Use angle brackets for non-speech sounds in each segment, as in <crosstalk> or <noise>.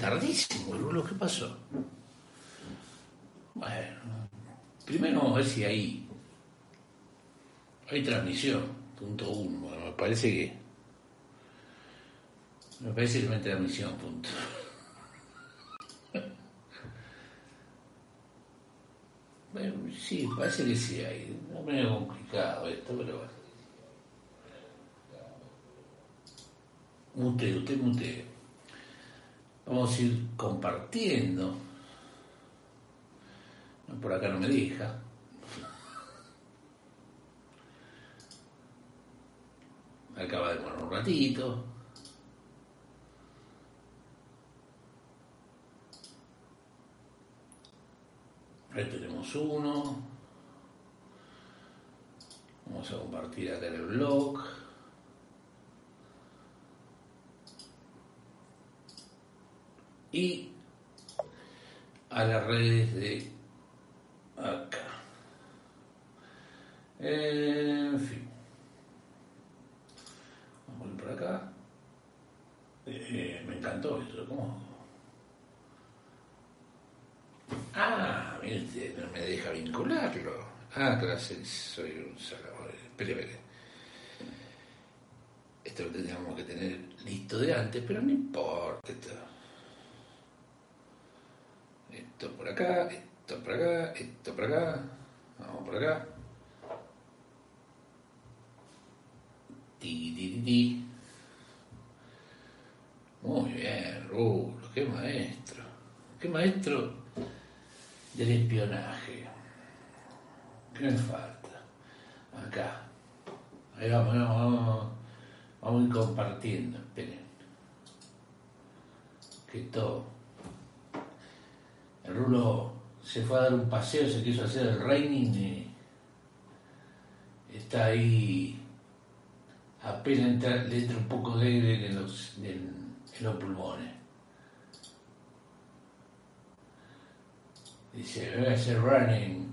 tardísimo, Rulo, ¿qué pasó? Bueno, primero vamos a ver si hay, hay transmisión, punto uno. Bueno, me parece que. Me parece que no hay transmisión, punto. <laughs> Bueno, sí, parece que sí hay. No me complicado esto, pero bueno. Usted muteo. Vamos a ir compartiendo. Por acá no me deja. <laughs> Acaba de poner un ratito. Ahí tenemos uno. Vamos a compartir acá en el blog. Y a las redes de acá. En fin. Vamos a ir por acá. Eh, me encantó esto. ¿Cómo? Ah, mire no me deja vincularlo. Ah, gracias, soy un salado. Espere, espere. Esto lo tendríamos que tener listo de antes, pero no importa. Esto, esto por acá, esto por acá, esto por acá. Vamos por acá. Ti, ti, ti, ti. Muy bien, Rulo, qué maestro. Qué maestro del espionaje. ¿Qué me falta? Acá. Ahí vamos, vamos, vamos, vamos a ir compartiendo, esperen. Que todo. Rulo se fue a dar un paseo, se quiso hacer el raining y está ahí apenas entra, le entra un poco de aire en los, en, en los pulmones. Dice, voy a hacer running,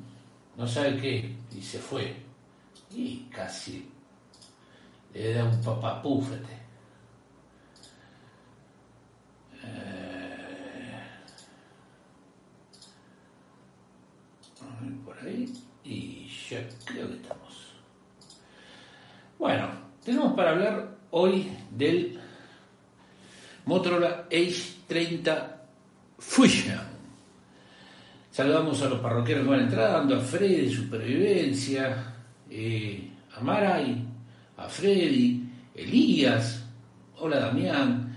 no sabe qué, y se fue. Y casi le da un papapúfete. Eh, a ver por ahí, y ya creo que estamos. Bueno, tenemos para hablar hoy del Motorola Edge 30 Fusion. Saludamos a los parroquianos que van entrando, a Freddy, Supervivencia, eh, a Maray, a Freddy, Elías, hola Damián,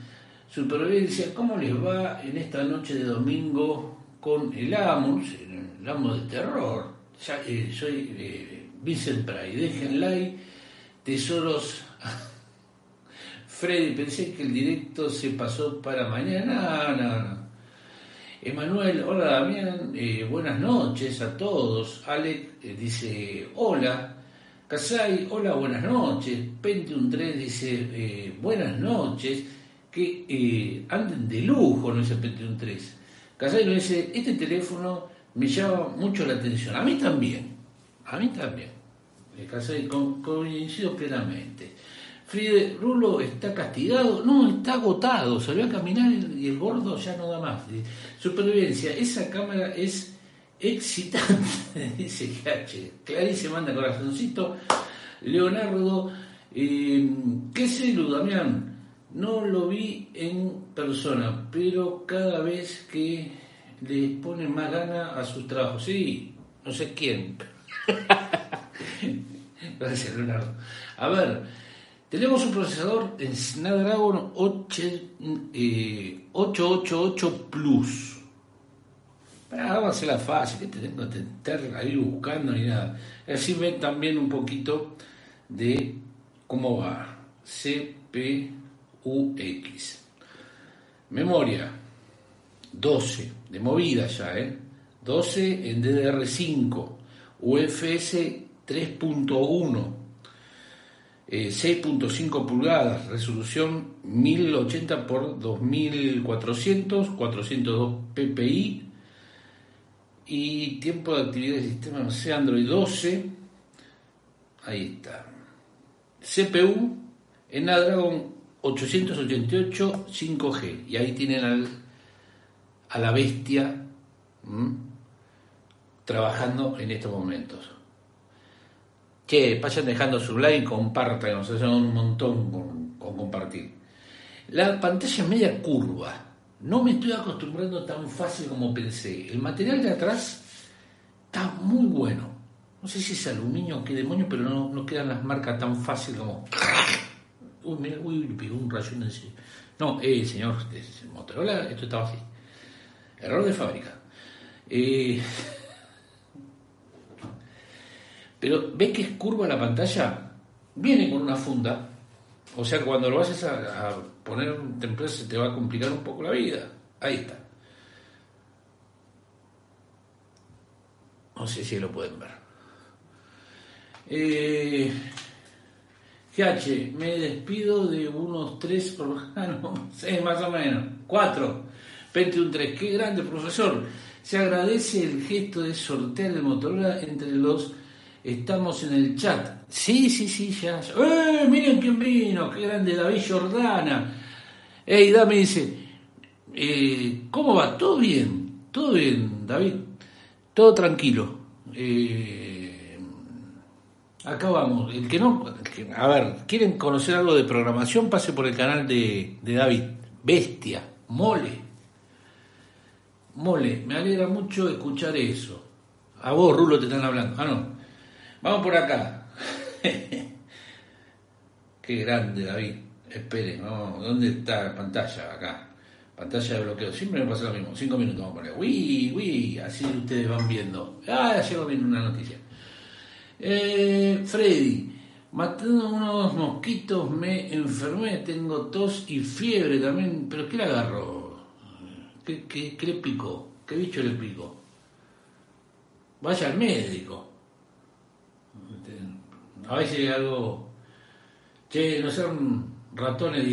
Supervivencia, ¿cómo les va en esta noche de domingo con el Amos, el Amo de Terror? Ya, eh, soy eh, Vincent Pray, dejen like, tesoros. <laughs> Freddy, pensé que el directo se pasó para mañana, no, no, no. Emanuel, hola Damián, eh, buenas noches a todos. Alec eh, dice hola. Casay, hola, buenas noches. Pentium 3 dice eh, buenas noches. Que eh, anden de lujo, no dice Pentium 3. Casay nos dice, este teléfono me llama mucho la atención. A mí también. A mí también. Eh, Casay, co- coincido plenamente. Fride, Rulo está castigado, no, está agotado, salió a caminar y el gordo ya no da más. Supervivencia, esa cámara es excitante, <laughs> dice H. Clarice manda corazoncito. Leonardo, eh, ¿qué celu, Damián? No lo vi en persona, pero cada vez que le pone más gana a sus trabajos. Sí, no sé quién. <laughs> Gracias, Leonardo. A ver, tenemos un procesador en Snapdragon 8, eh, 888 Plus. Para vamos a hacerla fácil, que te tengo que estar ahí buscando ni nada. Así ven también un poquito de cómo va. CPUX. Memoria 12, de movida ya, ¿eh? 12 en DDR5, UFS 3.1, eh, 6.5 pulgadas, resolución 1080 x 2400, 402 ppi y tiempo de actividad del sistema no Android 12. Ahí está. CPU en Snapdragon 888 5G y ahí tienen al a la bestia trabajando en estos momentos. Que vayan dejando su like, compartan, nos hacen un montón con, compartir. La pantalla es media curva. No me estoy acostumbrando tan fácil como pensé. El material de atrás está muy bueno. No sé si es aluminio o qué demonio, pero no, no quedan las marcas tan fácil como. Uy, mira, uy, le pegó un rayo en el No, eh, señor, Motorola, esto estaba así. Error de fábrica. Eh, <laughs> pero ¿ves que es curva la pantalla? Viene con una funda. O sea, cuando lo vayas a, poner en temprano se te va a complicar un poco la vida. Ahí está. No sé si lo pueden ver. Eh, GH, me despido de unos tres <laughs> más o menos, cuatro. 21.3, qué grande profesor. Se agradece el gesto de sortear el Motorola entre los estamos en el chat. Sí, sí, sí, ya. ¡Eh! Miren quién vino, qué grande David Jordana. Ey, Dame dice, eh, ¿cómo va? ¿Todo bien? ¿Todo bien, David? Todo tranquilo. Eh, acá vamos. El que no, a ver, ¿quieren conocer algo de programación? Pase por el canal de, de David. Bestia, mole. Mole, me alegra mucho escuchar eso. A vos, Rulo, te están hablando. Ah, no. Vamos por acá. <laughs> Qué grande, David. Esperen, ¿dónde está la pantalla? Acá. Pantalla de bloqueo. Siempre me pasa lo mismo. Cinco minutos vamos a poner. Uy, uy. Así ustedes van viendo. Ah, llegó bien una noticia. Eh, Freddy. Matando unos mosquitos me enfermé. Tengo tos y fiebre también. ¿Pero qué le agarró? ¿Qué, le picó? ¿Qué bicho le picó? Vaya al médico. A veces algo. Che, no sean ratones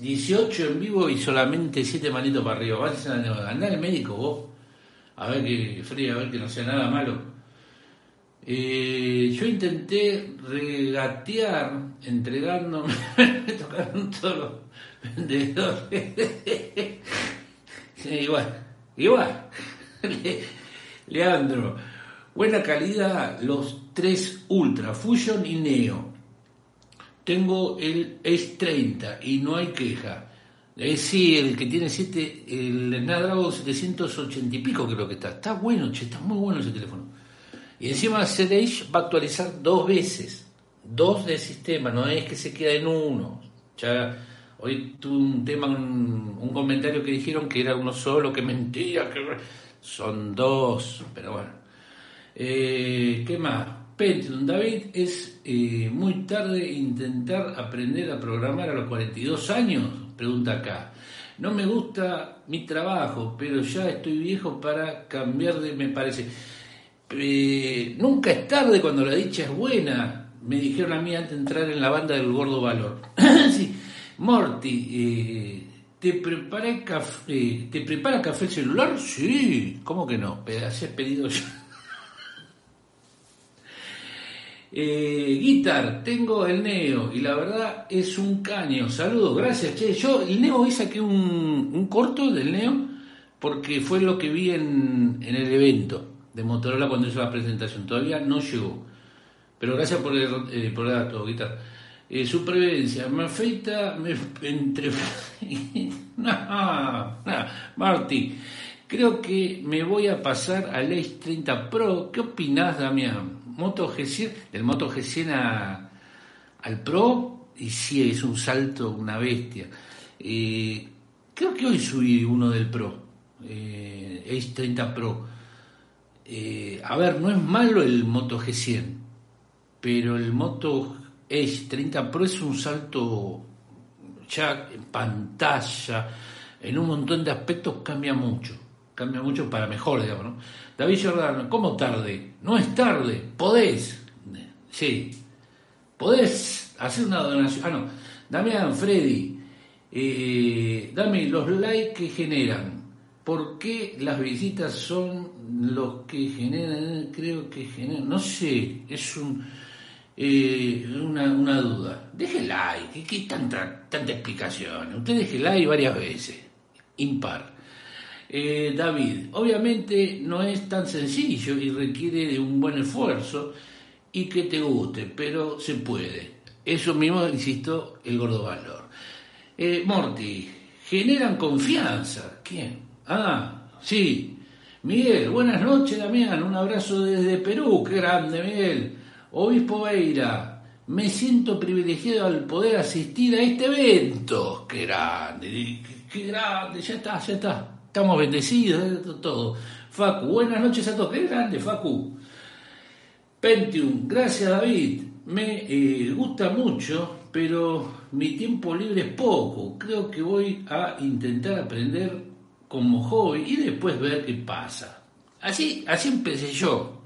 18 en vivo y solamente 7 manitos para arriba. Vas a andar al médico vos. A ver que frío, a ver que no sea nada malo. Eh, yo intenté regatear entregándome, me <laughs> tocaron todos los vendedores. <laughs> igual, igual. <laughs> Leandro, buena calidad los tres Ultra, Fusion y Neo. Tengo el S30 y no hay queja. Es sí, el que tiene 7, el Snapdragon 780 y pico creo que está. Está bueno, che, está muy bueno ese teléfono. Y encima CDH va a actualizar dos veces. Dos de sistema, no es que se queda en uno. Ya Hoy tuve un tema, un, comentario que dijeron que era uno solo, que mentira, que son dos, pero bueno. Eh, ¿Qué más? Pentium, David, es eh, muy tarde intentar aprender a programar a los 42 años, pregunta acá. No me gusta mi trabajo, pero ya estoy viejo para cambiar de, me parece. Eh, nunca es tarde cuando la dicha es buena, me dijeron a mí antes de entrar en la banda del Gordo Valor. <coughs> sí, Morty, ¿te, prepara café, ¿te prepara café el celular? Sí, ¿cómo que no? Has pedido yo. Eh, guitar, tengo el Neo y la verdad es un caño. Saludos, gracias, che. Yo el Neo hoy saqué un, un corto del Neo porque fue lo que vi en, el evento de Motorola cuando hizo la presentación. Todavía no llegó. Pero gracias por el, eh, por el dato, guitar. Eh, supervivencia, me afeita, me entre... <laughs> Marty, creo que me voy a pasar al Ace 30 Pro. ¿Qué opinás, Damián? Moto G100, del Moto G100 al Pro, y sí, es un salto, una bestia. Eh, creo que hoy subí uno del Pro, eh, Ace 30 Pro. Eh, a ver, no es malo el Moto G100, pero el Moto Edge 30 Pro es un salto ya en pantalla, en un montón de aspectos cambia mucho, cambia mucho para mejor, digamos, ¿no? David Jordano, ¿cómo tarde? No es tarde, podés, sí, podés hacer una donación, ah no, Damián, Freddy, eh, dame los likes que generan, ¿por qué las visitas son los que generan, creo que generan, no sé, es un eh, una, una, duda. Deje like, ¿qué, tanta, tanta explicación? Usted deje like varias veces, impar. Eh, David, obviamente no es tan sencillo y requiere de un buen esfuerzo y que te guste, pero se puede. Eso mismo, insisto, el gordo valor. Eh, Morty, generan confianza. ¿Quién? Ah, sí. Miguel, buenas noches, Damián. Un abrazo desde Perú. Qué grande, Miguel. Obispo Beira, me siento privilegiado al poder asistir a este evento. Qué grande, qué grande, ya está, ya está. Estamos bendecidos, eh, todo. Facu, buenas noches a todos. Qué grande, Facu. Pentium, gracias David. Me eh, gusta mucho, pero mi tiempo libre es poco. Creo que voy a intentar aprender como hobby y después ver qué pasa. Así, así empecé yo.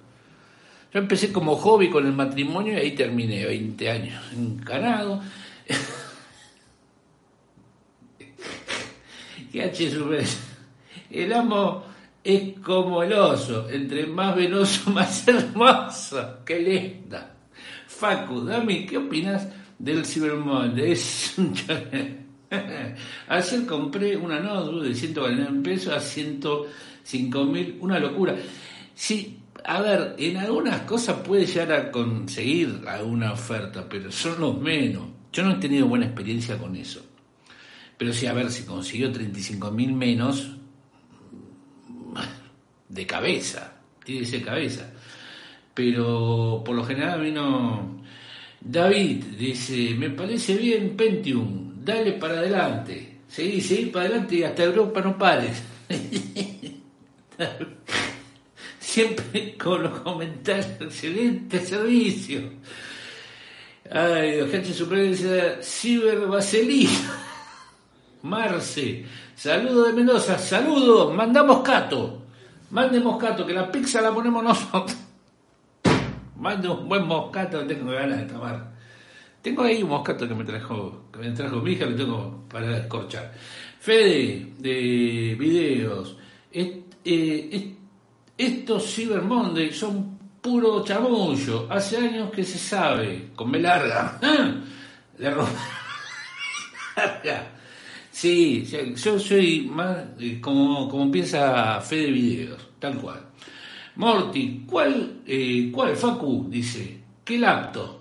Yo empecé como hobby con el matrimonio y ahí terminé, 20 años encanado. <laughs> ¿Qué H El amo es como el oso, entre más venoso, <laughs> más hermoso. ¡Qué linda! Facu, Dami, ¿qué opinas del Cybermonde? Es un <laughs> Ayer compré una notebook de 149 pesos a 105 mil, una locura. Sí, a ver, en algunas cosas puede llegar a conseguir alguna oferta, pero son los menos. Yo no he tenido buena experiencia con eso. Pero sí, a ver, si consiguió 35 mil menos, de cabeza, tiene que cabeza. Pero por lo general a mí no... David dice, me parece bien Pentium, dale para adelante. Seguí, seguí para adelante y hasta Europa no pares. <laughs> Siempre con los comentarios, excelente servicio. Ay, gente supervivencia, Ciber Vaselina. <laughs> Marce, saludo de Mendoza, saludo, mandamos Cato. Mande moscato, que la pizza la ponemos nosotros. Mande un buen moscato, tengo ganas de tomar. Tengo ahí un moscato que me trajo, que me trajo mi hija, lo tengo para escorchar. Fede, de videos. Eh, estos Cyber Monday son puro chamullo. Hace años que se sabe, con me larga. <laughs> Le roba. <laughs> Sí, yo soy más eh, como, como piensa Fede Videos, tal cual. Morty, ¿cuál, eh, ¿cuál, Facu? Dice, ¿qué laptop?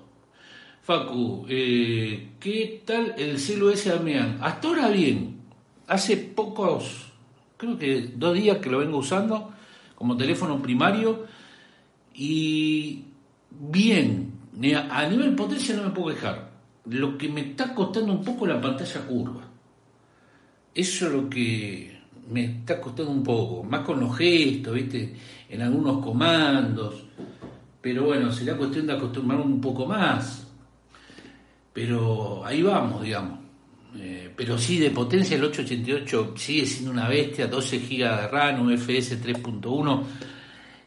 Facu, eh, ¿qué tal el celu ese Damián? Hasta ahora bien, hace pocos, creo que dos días que lo vengo usando como teléfono primario y bien, a nivel potencia no me puedo quejar. Lo que me está costando un poco la pantalla curva. Eso es lo que me está costando un poco, más con los gestos, ¿viste? En algunos comandos. Pero bueno, sería cuestión de acostumbrarme un poco más. Pero ahí vamos, digamos. Eh, pero sí, de potencia el 888 sigue siendo una bestia, 12 GB de RAM, UFS 3.1.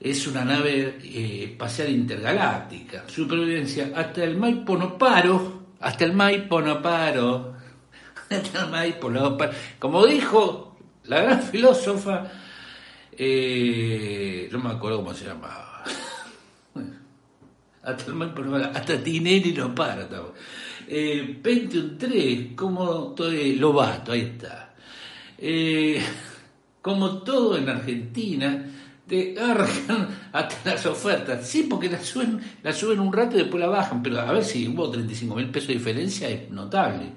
Es una nave eh, espacial intergaláctica. Supervivencia. Hasta el Maipo no paro. Hasta el Maipo no paro <laughs> como dijo la gran filósofa, eh, no me acuerdo cómo se llamaba. <laughs> hasta, el hasta Tinelli no para. Eh, 21.3, como todo Lobato, ahí está. Eh, como todo en Argentina, te arjan <laughs> hasta las ofertas. Sí, porque la suben, la suben un rato y después la bajan, pero a ver si hubo 35 mil pesos de diferencia, es notable.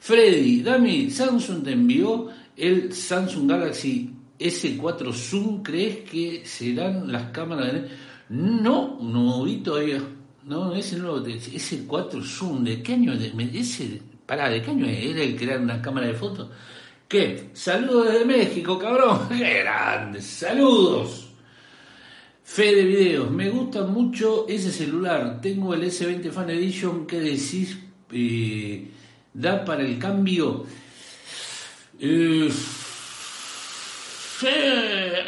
Freddy, Dami, Samsung te envió el Samsung Galaxy S4 Zoom. ¿Crees que serán las cámaras de... No, no vi todavía. No, ese nuevo S4 Zoom. ¿De qué año? De, ese, pará, ¿de qué año era el crear una cámara de fotos? ¿Qué? Saludos desde México, cabrón. <laughs> ¡Qué grande! ¡Saludos! Fe de videos. Me gusta mucho ese celular. Tengo el S20 Fan Edition. ¿Qué decís? Eh, da para el cambio. Eh,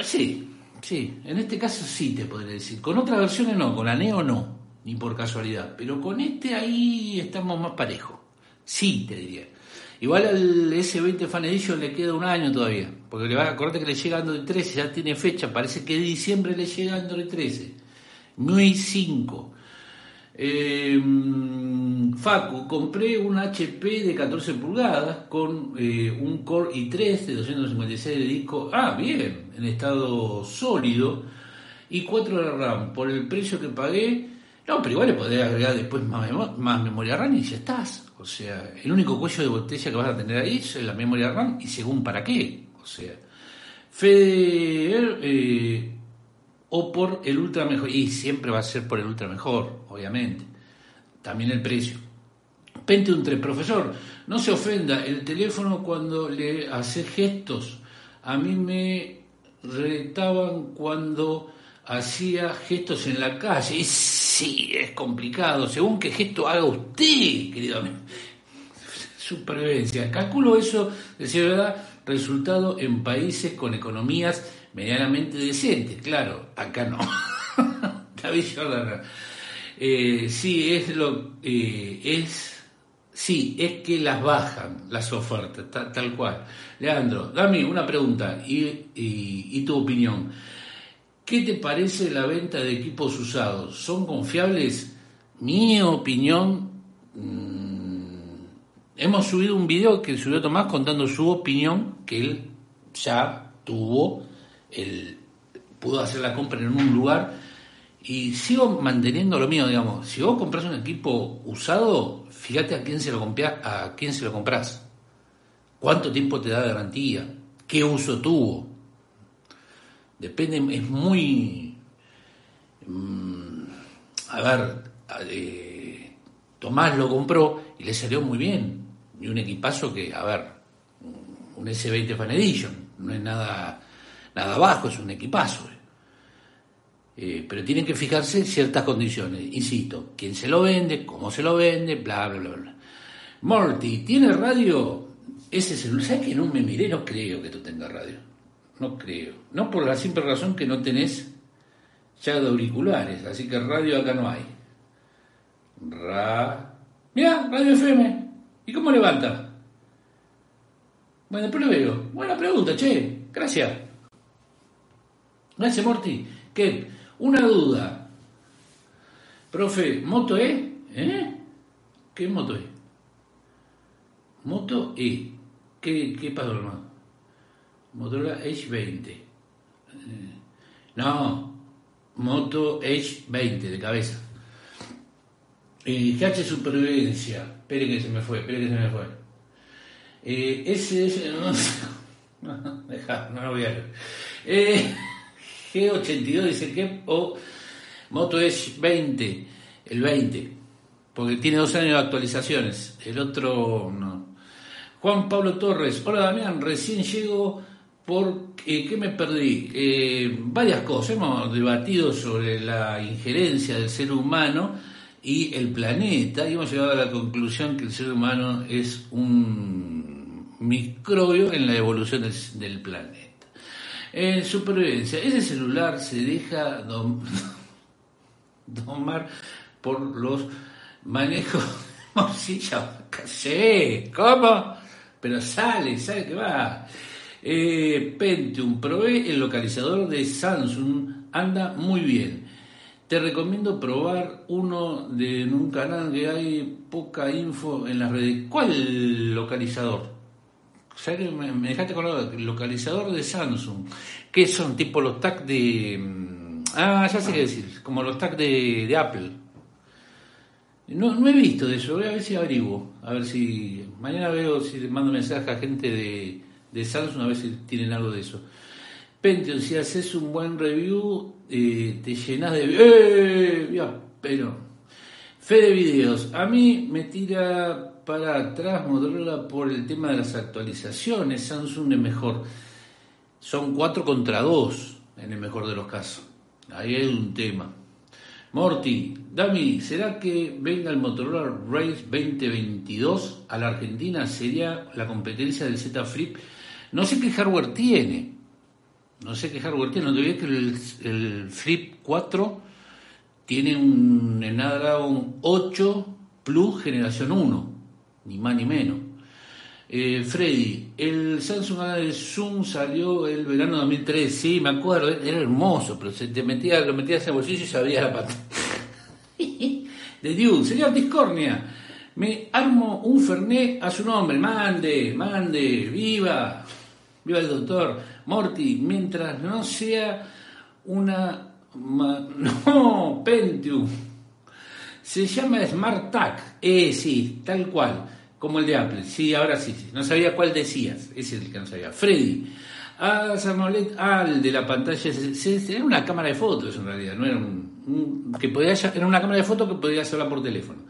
sí, sí, en este caso sí te podría decir. Con otras versiones no, con la Neo no, ni por casualidad. Pero con este ahí estamos más parejos. Sí, te diría. Igual al S20 Fan Edition le queda un año todavía. Porque le va, acordate que le llega Android 13, ya tiene fecha. Parece que de diciembre le llega Android 13. Muy 5. Eh, Facu, compré un HP de 14 pulgadas con eh, un Core i3 de 256 de disco. Ah, bien, en estado sólido. Y 4 de RAM. Por el precio que pagué, no, pero igual le podría agregar después más, más memoria RAM y ya estás. O sea, el único cuello de botella que vas a tener ahí es la memoria RAM y según para qué. O sea, Fede eh, o por el ultra mejor. Y siempre va a ser por el ultra mejor, obviamente. También el precio. Pentium 3, profesor, no se ofenda, el teléfono cuando le hace gestos, a mí me retaban cuando hacía gestos en la calle. Y sí, es complicado, según qué gesto haga usted, querido amigo. Supervivencia. Calculo eso, decir verdad, resultado en países con economías medianamente decentes. Claro, acá no. <laughs> David Jordan. Eh, sí, es lo eh, es Sí, es que las bajan las ofertas, tal, cual. Leandro, dame una pregunta y, tu opinión. ¿Qué te parece la venta de equipos usados? ¿Son confiables? Mi opinión, mm, hemos subido un video que subió Tomás contando su opinión, que él ya tuvo, él pudo hacer la compra en un lugar y sigo manteniendo lo mío, digamos. Si vos compras un equipo usado, fíjate a quién se lo compras, a quién se lo compras. ¿Cuánto tiempo te da garantía? ¿Qué uso tuvo? Depende, es muy. Mm, a ver, eh, Tomás lo compró y le salió muy bien. Y un equipazo que, a ver, un S20 Fan Edition, no es nada, nada bajo, es un equipazo. Eh, pero tienen que fijarse ciertas condiciones. Insisto, quién se lo vende, cómo se lo vende, bla, bla, bla. bla. Morty, ¿tiene radio? Ese celular, ¿sabes que no me miré? No creo que tú tengas radio. No creo. No por la simple razón que no tenés ya de auriculares, así que radio acá no hay. Ra... Mira, radio FM. ¿Y cómo levanta? Bueno, después lo veo. Buena pregunta, che. Gracias. Gracias, Morty. ¿Qué? Una duda. Profe, ¿Moto E? ¿Eh? ¿Qué Moto E? Moto E. ¿Qué, qué pasó? Motorola H20. Eh, no, Moto H20 de cabeza. Eh, GH Supervivencia. Espere que se me fue, espere que se me fue. Eh, ese es. No, <laughs> no, no lo voy a leer. Eh, G82 dice que, o Moto Edge 20, el 20, porque tiene dos años de actualizaciones, el otro no. Juan Pablo Torres, hola Damián, recién llego por eh, ¿qué me perdí? Eh, varias cosas, hemos debatido sobre la injerencia del ser humano y el planeta y hemos llegado a la conclusión que el ser humano es un microbio en la evolución del planeta. En supervivencia, ese celular se deja <laughs> domar por los manejos morcilla. Sí, ¿cómo? Pero sale, sale que va. Eh, Pentium, probé el localizador de Samsung, anda muy bien. Te recomiendo probar uno de un canal que hay poca info en las redes. ¿Cuál localizador? Me, dejaste con el localizador de Samsung, que son tipo los tags de... Mm, ah, ya sé qué decir, como los tags de, Apple. No, no he visto de eso, voy a ver si averiguo, a ver si... Mañana veo si le mando mensaje a gente de, de Samsung a ver si tienen algo de eso. Pentium, si haces un buen review, eh, te llenas de... ¡Eh! pero... Fe de videos. A mí me tira para atrás Motorola por el tema de las actualizaciones. Samsung es mejor. Son 4 contra 2 en el mejor de los casos. Ahí hay un tema. Morty, Dami, ¿será que venga el Motorola Race 2022 a la Argentina? ¿Sería la competencia del Z Flip? No sé qué hardware tiene. No sé qué hardware tiene. No te que el, el Flip 4 tiene un Snapdragon 8 Plus generación 1 ni más ni menos. Eh, Freddy, el Samsung de Zoom salió el verano de 2003, sí, me acuerdo, era hermoso, pero se te metía, lo metías en el bolsillo y se abría la pantalla. <laughs> de Duke. Señor Discornia, me armo un Fernet a su nombre. Mande, mande, viva, viva el doctor Morty, mientras no sea una... <laughs> No, Pentium. Se llama Smart Tag. Eh, sí, tal cual, como el de Apple. Sí, ahora sí, sí. No sabía cuál decías. Ese es el que no sabía. Freddy. Ah, Samolet, ah, de la pantalla. Era una cámara de fotos en realidad, no era un, que podía, era una cámara de fotos que podías hablar por teléfono.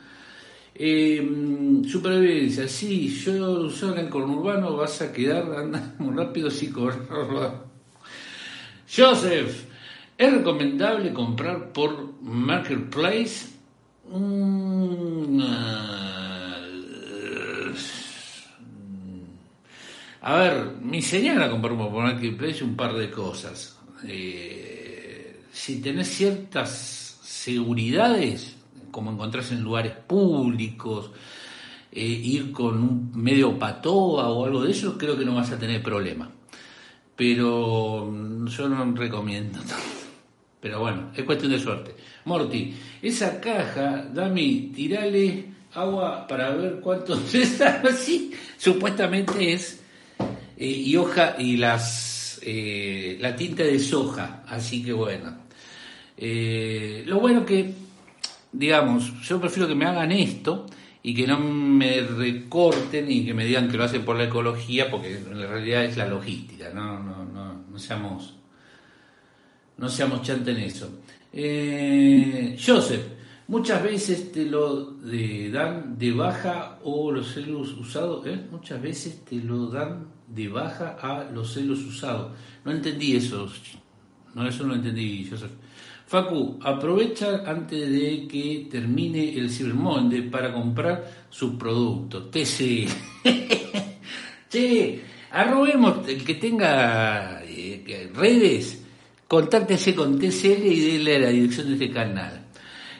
Eh, supervivencia, sí, yo soy en el conurbano, vas a quedar andando rápido si Joseph, ¿es recomendable comprar por Marketplace? A ver, mi señora compró por Marketplace un par de cosas. Eh, si tenés ciertas seguridades, como encontrarse en lugares públicos, eh, ir con un medio patoa o algo de eso, creo que no vas a tener problema. Pero yo no recomiendo. <laughs> Pero bueno, es cuestión de suerte. Morty, esa caja, Dami, tirale agua para ver cuánto <laughs> está. así. Supuestamente es eh, y hoja y las eh, la tinta de soja, así que bueno. lo bueno que digamos, yo prefiero que me hagan esto y que no me recorten y que me digan que lo hacen por la ecología, porque en realidad es la logística, no, no, no, no seamos, no seamos chantes en eso. Eh, Joseph, muchas veces te lo dan de baja o los celos usados, ¿eh? muchas veces te lo dan de baja a los celos usados. No entendí eso, no, eso no entendí, Joseph. Facu, aprovecha antes de que termine el Cyber para comprar su producto. TC. <laughs> che, arrobemos el que tenga eh, redes, contáctese con TCL y dele la dirección de este canal.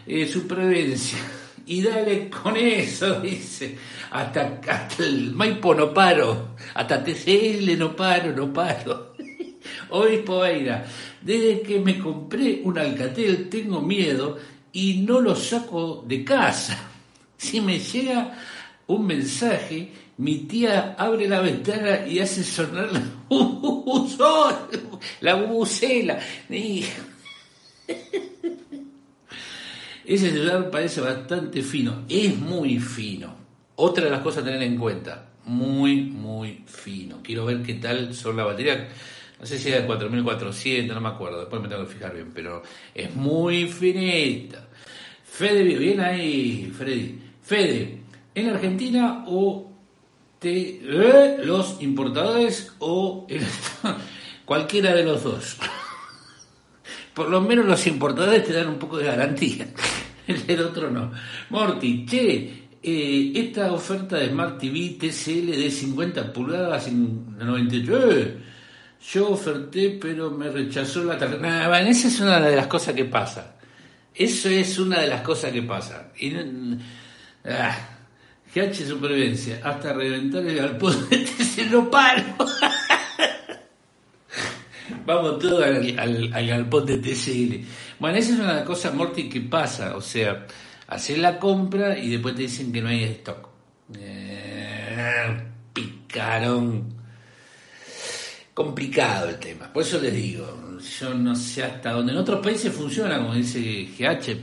Eh, supervivencia. Y dale con eso, <laughs> dice. Hasta, hasta el Maipo no paro. Hasta TCL no paro, no paro. <laughs> Hoy Poeira. Desde que me compré un Alcatel tengo miedo y no lo saco de casa. <laughs> Si me llega un mensaje, mi tía abre la ventana y hace sonar la <laughs> la bubucela. <laughs> Ese celular parece bastante fino, es muy fino. Otra de las cosas a tener en cuenta, muy, muy fino. Quiero ver qué tal son la batería no sé si era de 4400, no me acuerdo, después me tengo que fijar bien, pero es muy finita. Fede, bien ahí, Freddy. Fede, ¿en Argentina o te, eh, los importadores o <laughs> cualquiera de los dos? <laughs> Por lo menos los importadores te dan un poco de garantía, <laughs> el otro no. Morty, che, eh, esta oferta de Smart TV TCL de 50 pulgadas en 98, yo oferté, pero me rechazó la tarjeta. esa es una de las cosas que pasa. Eso es una de las cosas que pasa. Y, ah, GH Supervivencia, hasta reventar el galpón <laughs> se lo paro. Vamos todos al, al, galpón de TCL. Bueno, esa es una de cosas, Morty, que pasa. O sea, hacer la compra y después te dicen que no hay stock. Eh, picarón complicado el tema. Por eso les digo, yo no sé hasta dónde. En otros países funciona, como dice GH,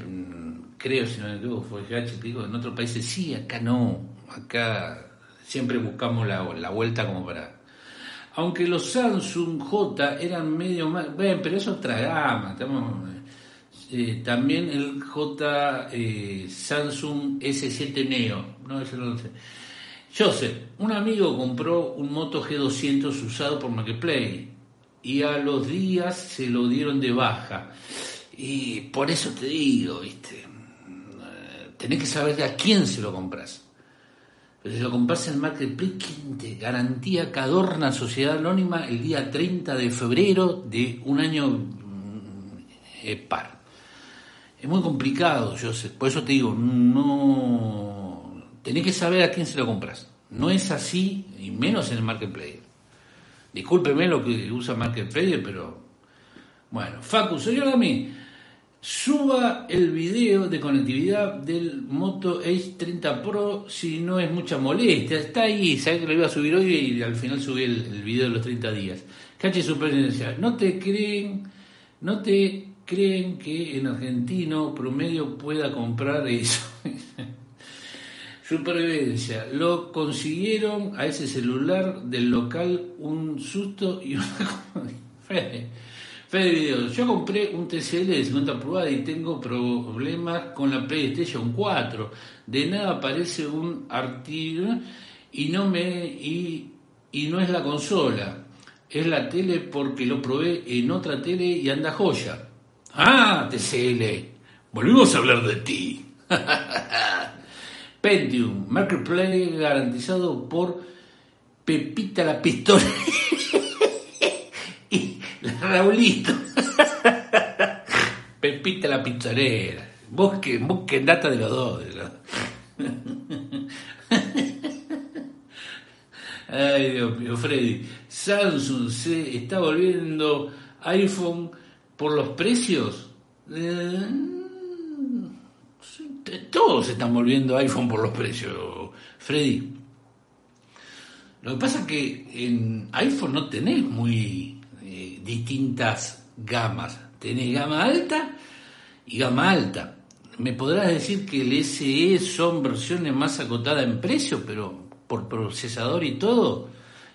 creo, si no me equivoco, fue GH, en otros países sí, acá no. Acá siempre buscamos la, la vuelta como para. Aunque los Samsung J eran medio más. Bueno, pero es otra gama. Eh, también el J eh, Samsung S7 Neo. No, eso no lo sé. Joseph, un amigo compró un Moto G200 usado por Marketplace y a los días se lo dieron de baja. Y por eso te digo, ¿viste? Tenés que saber a quién se lo compras. Pero si lo compras en Marketplace, ¿quién te garantía que adorna Sociedad Anónima el día 30 de febrero de un año mm, eh, par? Es muy complicado, Joseph. Por eso te digo, no tenés que saber a quién se lo compras. No es así, y menos en el marketplace. Discúlpeme lo que usa marketplace, pero bueno, Facu, señor mí suba el video de conectividad del Moto Edge 30 Pro si no es mucha molestia. Está ahí, sabes que lo iba a subir hoy y al final subí el, video de los 30 días. Cache supervivencia. No te creen, no te creen que en argentino promedio pueda comprar eso. <laughs> Supervivencia. Lo consiguieron a ese celular del local un susto y una... <laughs> Fede. Yo compré un TCL de 50 pulgadas y tengo problemas con la PlayStation 4. De nada aparece un artículo y no me y, y no es la consola. Es la tele porque lo probé en otra tele y anda joya. Ah, TCL. Volvimos a hablar de ti. <laughs> Pentium, Marketplace garantizado por Pepita la Pistola <laughs> Raulito. <laughs> Pepita la Pistolera. Busquen, busquen data de los dos. <laughs> Ay, Dios mío, Freddy. Samsung se está volviendo iPhone por los precios. Eh, todos se están volviendo iPhone por los precios, Freddy. Lo que pasa es que en iPhone no tenés muy distintas gamas. Tenés gama alta y gama alta. Me podrás decir que el SE son versiones más acotadas en precio, pero por procesador y todo,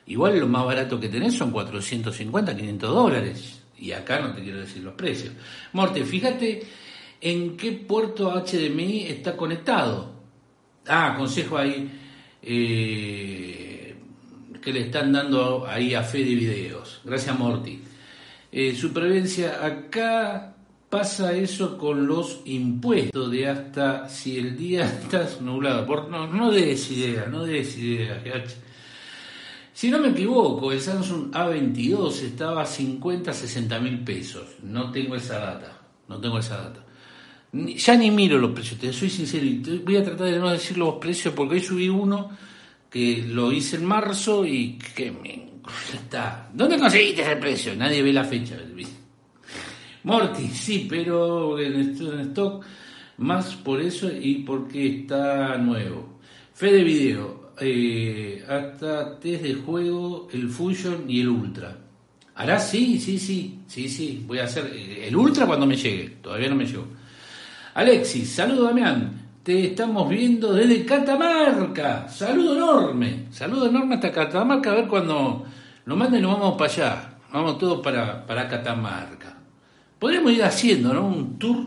igual lo más barato que tenés son 450, 500 dólares. Y acá no te quiero decir los precios. Morte, fíjate en qué puerto HDMI está conectado. Ah, consejo ahí eh, que le están dando ahí a fe de Videos. Gracias, Morty. Eh, supervivencia, acá pasa eso con los impuestos de hasta si el día <laughs> está nublado. Por, no, no des idea, no des idea. Si no me equivoco, el Samsung A22 estaba a 50, 60 mil pesos. No tengo esa data. No tengo esa data. Ya ni miro los precios, te soy sincero. Voy a tratar de no decir los precios porque hoy subí uno que lo hice en marzo y que me está. ¿Dónde conseguiste ese precio? Nadie ve la fecha. Morty, sí, pero en stock más por eso y porque está nuevo. Fede Video, eh, hasta test de juego, el Fusion y el Ultra. ¿Hará? Sí, sí, sí, sí, sí. Voy a hacer el Ultra cuando me llegue. Todavía no me llegó. Alexis, saludo Damián. Te estamos viendo desde Catamarca. Saludo enorme. Saludo enorme hasta Catamarca. A ver cuando nos manden, nos vamos para allá. Vamos todos para, para Catamarca. Podríamos ir haciendo ¿no? un tour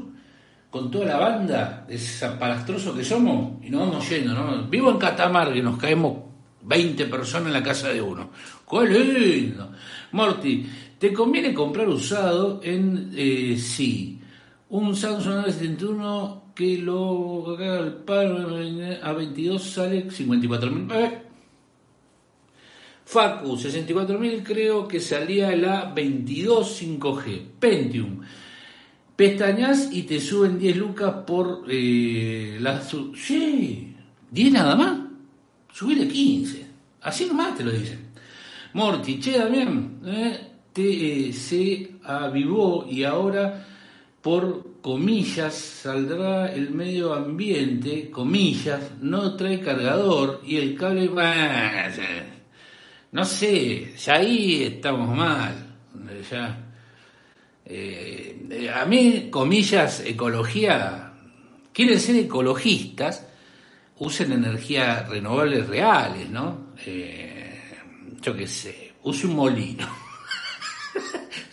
con toda la banda, desaparastroso que somos, y nos vamos yendo. ¿no? Vivo en Catamarca y nos caemos 20 personas en la casa de uno. ¡Qué lindo! Morty, ¿te conviene comprar usado en eh, sí? Un Samsung A71 que lo el paro a 22 sale 54 mil. Eh. Facu, 64 mil creo que salía la 22 5G. Pentium. Pestañas y te suben 10 lucas por eh, la... Sí, 10 nada más. Subile 15. Así nomás te lo dicen. Morty, che, Damián, eh, te, eh, se avivó y ahora por comillas saldrá el medio ambiente, comillas, no trae cargador y el cable, no sé, ya ahí estamos mal, ya. Eh, a mí, comillas, ecología, quieren ser ecologistas, usen energías renovables reales, ¿no? Eh, yo qué sé, use un molino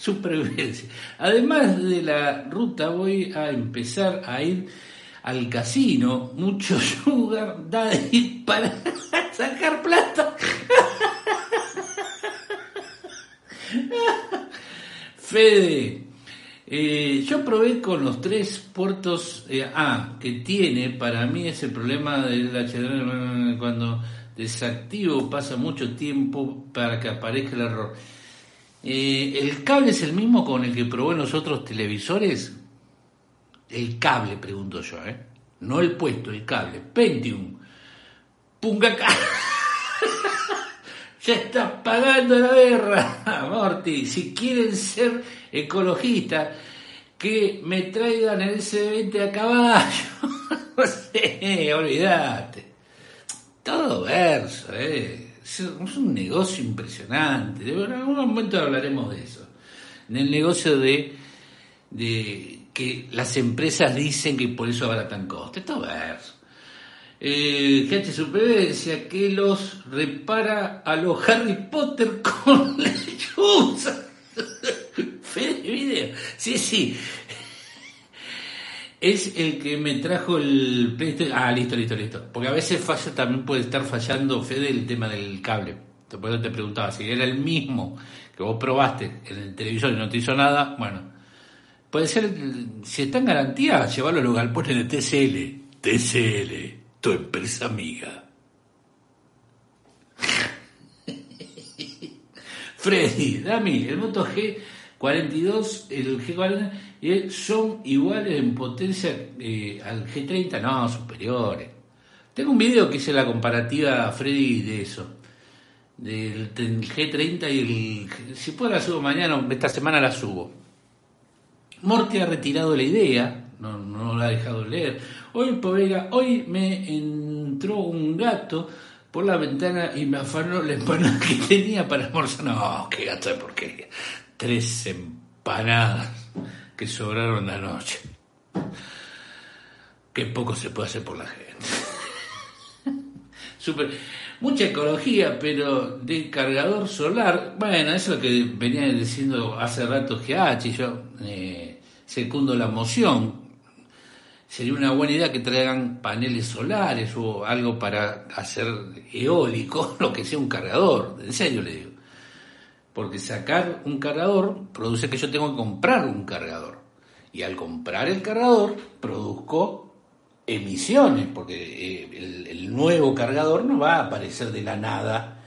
supervivencia. Además de la ruta voy a empezar a ir al casino, mucho <laughs> sugar daddy para <laughs> sacar plata. <laughs> Fede, eh, yo probé con los tres puertos eh, A que tiene, para mí ese problema del HDMI cuando desactivo pasa mucho tiempo para que aparezca el error. Eh, ¿El cable es el mismo con el que probó en los otros televisores? El cable, pregunto yo, ¿eh? No el puesto, el cable. Pentium. Pungaca. <laughs> ya está pagando la guerra, <laughs> Morty. Si quieren ser ecologistas, que me traigan el C20 a caballo. <laughs> no sé, olvídate. Todo verso, ¿eh? Es un negocio impresionante. En algún momento hablaremos de eso. En el negocio de, de que las empresas dicen que por eso abaratan costes. Todo verso. Eh, Supervivencia que los repara a los Harry Potter con <laughs> lechuza. Fede video. Sí, sí. Es el que me trajo el PlayStation. Ah, listo, listo, listo. Porque a veces falla, también puede estar fallando, Fede, el tema del cable. Por eso te preguntaba si era el mismo que vos probaste en el televisor y no te hizo nada. Bueno, puede ser, si está en garantía, llevarlo a los galpones de TCL. TCL, tu empresa amiga. <laughs> Freddy, Dami, el Moto G42, el G40 son iguales en potencia eh, al G30, no, superiores. Tengo un video que hice la comparativa, Freddy, de eso. Del, G30 y el... Si puedo la subo mañana, esta semana la subo. Morte ha retirado la idea, no, no la ha dejado leer. Hoy, Povega, hoy me entró un gato por la ventana y me afanó la empanada <laughs> que tenía para almorzar. No, qué gato de porquería. Tres empanadas que sobraron la noche. Qué poco se puede hacer por la gente. <laughs> Super, mucha ecología, pero de cargador solar, bueno, eso es lo que venía diciendo hace rato GH, yo eh, secundo la moción. Sería una buena idea que traigan paneles solares o algo para hacer eólico, <laughs> lo que sea un cargador, en serio le digo. Porque sacar un cargador produce que yo tengo que comprar un cargador. Y al comprar el cargador, produzco emisiones, porque eh, el, nuevo cargador no va a aparecer de la nada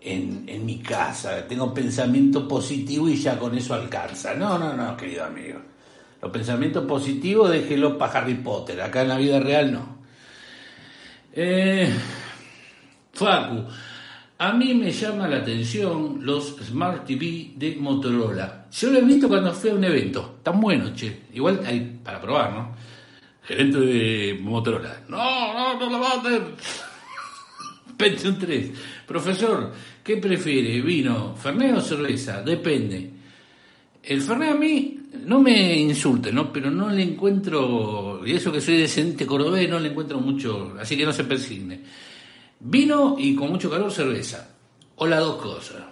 en, en, mi casa. Tengo pensamiento positivo y ya con eso alcanza. No, no, no, querido amigo. Los pensamientos positivos déjelo para Harry Potter. Acá en la vida real no. Eh, Facu. A mí me llama la atención los Smart TV de Motorola. Yo lo he visto cuando fui a un evento. Tan bueno, che. Igual hay para probar, ¿no? Gerente de Motorola. No, no, no lo va a hacer. Pentium 3. Profesor, ¿qué prefiere? ¿Vino, Fernet o cerveza? Depende. El Fernet a mí no me insulte, ¿no? Pero no le encuentro, y eso que soy decente cordobés, no le encuentro mucho, así que no se persigne. Vino y con mucho calor cerveza. O las dos cosas.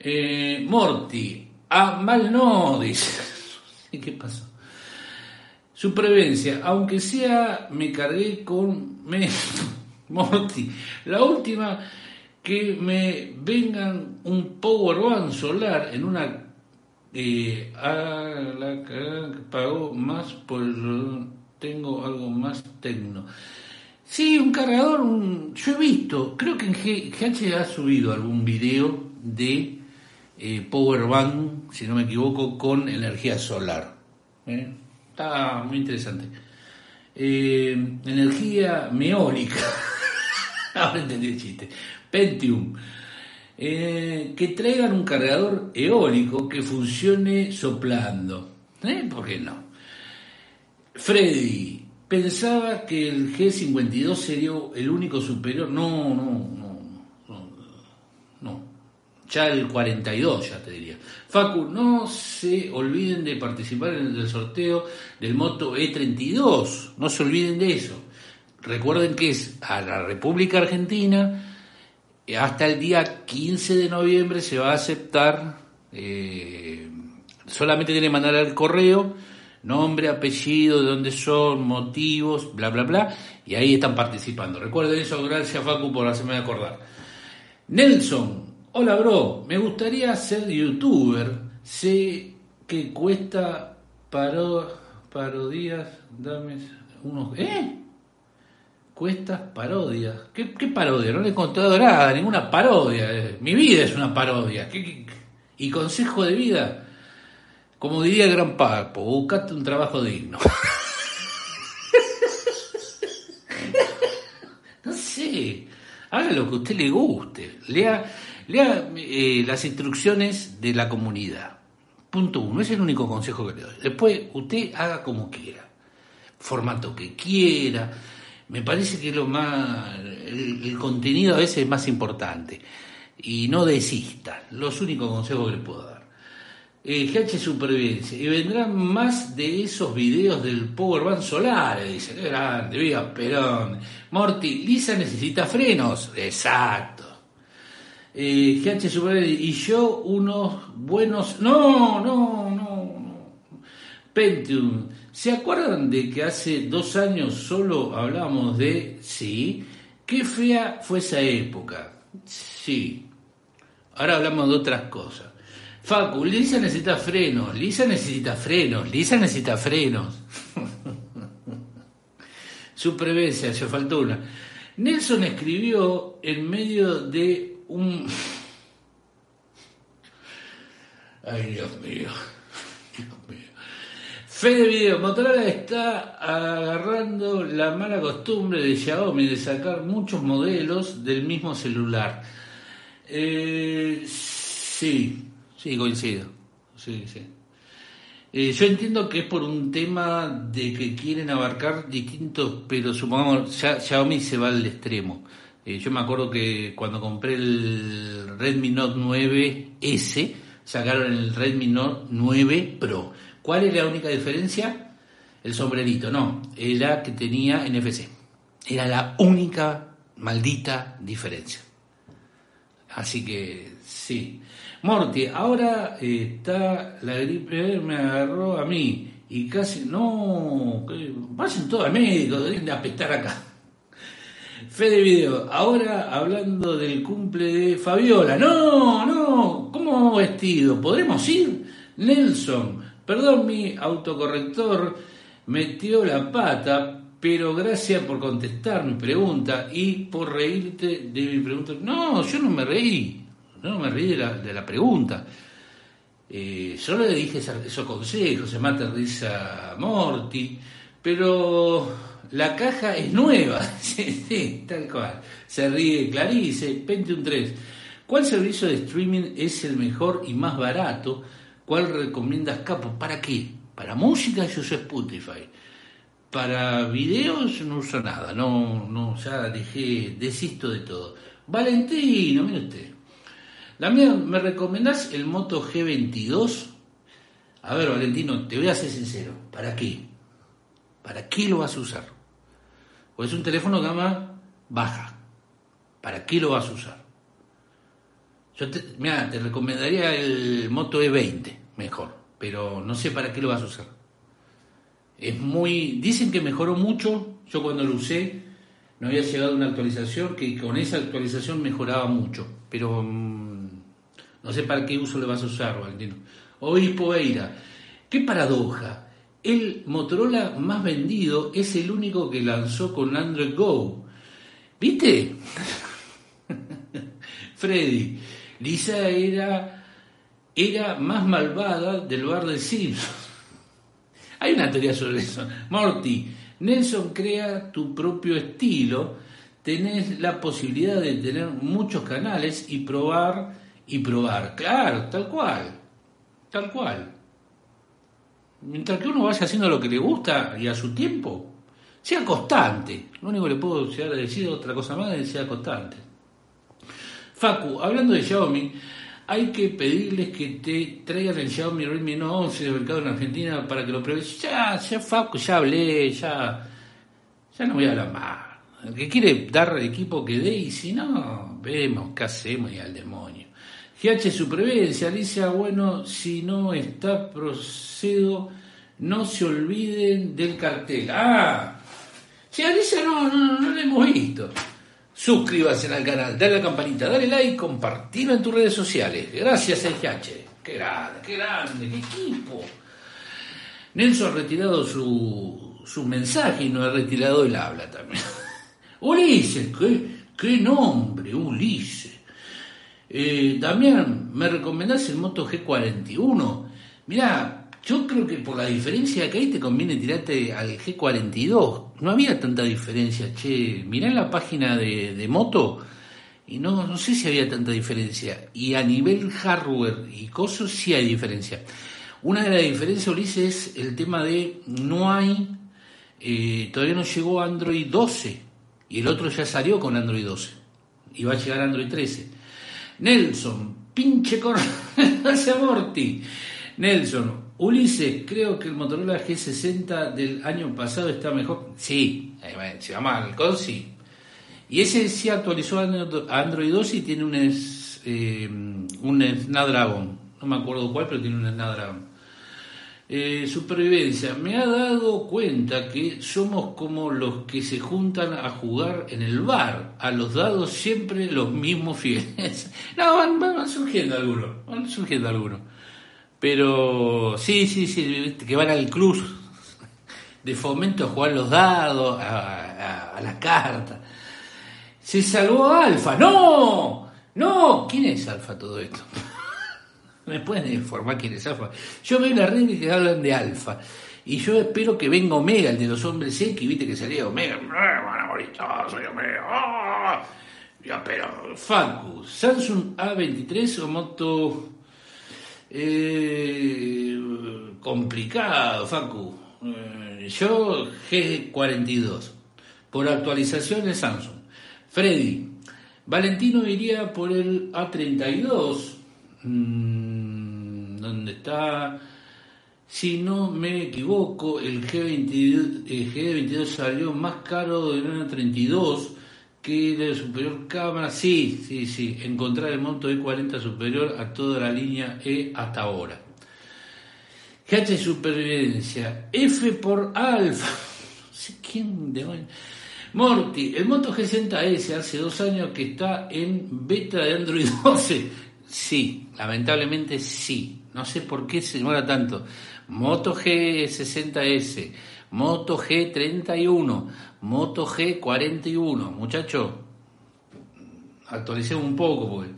Eh, Morty. Ah, mal no, dice. <laughs> ¿Qué pasó? Supervivencia. Aunque sea, me cargué con... Me... <laughs> Morty. La última, que me vengan un Power One solar en una... Eh, a la que pagó más por... Tengo algo más tecno. Sí, un cargador, yo he visto, creo que en GH ha subido algún video de eh, Power Bank, si no me equivoco, con energía solar. ¿eh? Está muy interesante. Eh, energía meólica, <laughs> ahora entendí el chiste. Pentium. que traigan un cargador eólico que funcione soplando. ¿Por qué no? Freddy, pensaba que el G52 sería el único superior. No, no, no, no, no. Ya el 42, ya te diría. Facu, no se olviden de participar en el sorteo del Moto E32. No se olviden de eso. Recuerden que es a la República Argentina. Hasta el día 15 de noviembre se va a aceptar. Eh, solamente tiene que mandar al correo nombre, apellido, de dónde son, motivos, bla, bla, bla, y ahí están participando. Recuerden eso, gracias Facu por hacerme acordar. Nelson, hola bro, me gustaría ser youtuber, sé que cuesta paro, parodias, dame unos... ¿Eh? Cuestas parodias. ¿Qué, ¿Qué, parodia? No le he encontrado nada, ninguna parodia. Mi vida es una parodia. y consejo de vida? Como diría Gran Papo, buscate un trabajo digno. <laughs> no sé, haga lo que a usted le guste. Lea, lea eh, las instrucciones de la comunidad. Punto uno, es el único consejo que le doy. Después, usted haga como quiera, formato que quiera. Me parece que lo más, el, contenido a veces es más importante. Y no desista, los únicos consejos que le puedo dar. Eh, GH Supervivencia. Y vendrán más de esos videos del Power Band Solar. Dice, qué grande, viva Perón. Morty, Lisa necesita frenos. Exacto eh, GH Super y yo unos buenos... No, no, no, no. Pentium. ¿Se acuerdan de que hace dos años solo hablábamos de... Sí, qué fea fue esa época? Sí. Ahora hablamos de otras cosas. Facu, Lisa necesita frenos, Lisa necesita frenos, Lisa necesita frenos. <laughs> Supervivencia, se faltó una. Nelson escribió en medio de un... <laughs> Ay, Dios mío. <laughs> Dios mío. Fede Video, Motorola está agarrando la mala costumbre de Xiaomi de sacar muchos modelos del mismo celular. Eh, sí, sí, coincido. Sí, sí. Eh, yo entiendo que es por un tema de que quieren abarcar distintos, pero supongamos, Xiaomi se va al extremo. Eh, yo me acuerdo que cuando compré el Redmi Note 9S, sacaron el Redmi Note 9 Pro. ¿Cuál es la única diferencia? El sombrerito, no, era que tenía NFC. Era la única maldita diferencia. Así que sí. Morty, ahora eh, está la gripe, me agarró a mí y casi, no, vayan todos al médico, deben de apestar acá. Fede Video, ahora hablando del cumple de Fabiola. No, no, ¿cómo vestido? ¿Podremos ir? Nelson, perdón, mi autocorrector metió la pata, pero gracias por contestar mi pregunta y por reírte de mi pregunta. No, yo no me reí, no me reí de la, de la pregunta. Eh, solo le dije esos consejos, se mata risa Morty, pero la caja es nueva, <laughs> tal cual. Se ríe Clarice, Pentium 3. ¿Cuál servicio de streaming es el mejor y más barato? ¿Cuál recomiendas, Capo? ¿Para qué? Para música yo uso Spotify. Para videos no uso nada, no, no, ya dejé, desisto de todo. Valentino, mire usted. Mía, ¿me recomendás el Moto G22? A ver, Valentino, te voy a ser sincero. ¿Para qué? ¿Para qué lo vas a usar? Pues es un teléfono gama baja. ¿Para qué lo vas a usar? Yo te, mira, te recomendaría el Moto E20, mejor, pero no sé para qué lo vas a usar. Es muy. Dicen que mejoró mucho. Yo cuando lo usé, no había llegado una actualización que con esa actualización mejoraba mucho. Pero mm, no sé para qué uso le vas a usar, Valentino. Obispo Eira, qué paradoja el Motorola más vendido es el único que lanzó con Android Go. ¿Viste? <laughs> Freddy, Lisa era, era más malvada del bar de Simpsons. <laughs> Hay una teoría sobre eso. Morty, Nelson crea tu propio estilo, tenés la posibilidad de tener muchos canales y probar y probar. Claro, tal cual, tal cual. Mientras que uno vaya haciendo lo que le gusta y a su tiempo, sea constante. Lo único que le puedo llegar a decir otra cosa más es que sea constante. Facu, hablando de Xiaomi, hay que pedirles que te traigan el Xiaomi Redmi Note 11 de mercado en Argentina para que lo pruebes. Ya, ya Facu, ya hablé, ya, ya no voy a hablar más. El que quiere dar equipo que dé y si no, vemos qué hacemos y al demonio. GH Supervivencia, Alicia, bueno, si no está procedo, no se olviden del cartel. Ah, si Alicia no, no, no lo hemos visto. Suscríbase al canal, dale a la campanita, dale like, compartirlo en tus redes sociales. Gracias, GH. Qué grande, qué grande, qué equipo. Nelson ha retirado su, su mensaje y no ha retirado el habla también. <laughs> Ulises, qué, qué nombre, Ulises. Eh, Damián, ¿me recomendás el Moto G41? Mirá, yo creo que por la diferencia que hay te conviene tirarte al G42. No había tanta diferencia, che. Mirá en la página de, Moto y no, no sé si había tanta diferencia. Y a nivel hardware y cosas sí hay diferencia. Una de las diferencias, Ulises, es el tema de no hay, eh, todavía no llegó Android 12 y el otro ya salió con Android 12 y va a llegar Android 13. Nelson, pinche cor... Gracias, <laughs> Morty. Nelson, Ulises, creo que el Motorola G60 del año pasado está mejor. Sí, si vamos al code, sí. Y ese sí actualizó a Android 12 y tiene un, eh, un Snapdragon. No me acuerdo cuál, pero tiene un Snapdragon. Eh, supervivencia. Me ha dado cuenta que somos como los que se juntan a jugar en el bar. A los dados siempre los mismos fieles. <laughs> no, van, surgiendo algunos. Van surgiendo algunos. Pero sí, sí, sí, que van al club de fomento a jugar los dados, a, a, la carta. Se salvó Alfa. ¡No! ¡No! ¿Quién es Alfa todo esto? ¿Me pueden informar quién es Alfa? Yo veo la red que hablan de Alfa. Y yo espero que venga Omega, el de los hombres X, viste que salía Omega. Van a morir soy Omega. Ya, pero. Facu, Samsung A23 o Moto. Eh, complicado, Facu. Eh, yo G42. Por actualización de Samsung. Freddy. Valentino iría por el A32. Mm, ¿Dónde está? Si no me equivoco, el G22, el G22 salió más caro del A32 que de superior cámara. Sí, sí, sí. Encontrar el monto E40 superior a toda la línea E hasta ahora. GH Supervivencia. F por alfa. <laughs> No sé quién Morty, el Moto G60S hace dos años que está en beta de Android 12. Sí, lamentablemente sí. No sé por qué se demora tanto. Moto G60S, Moto G31, Moto G41. Muchachos, actualicemos un poco porque...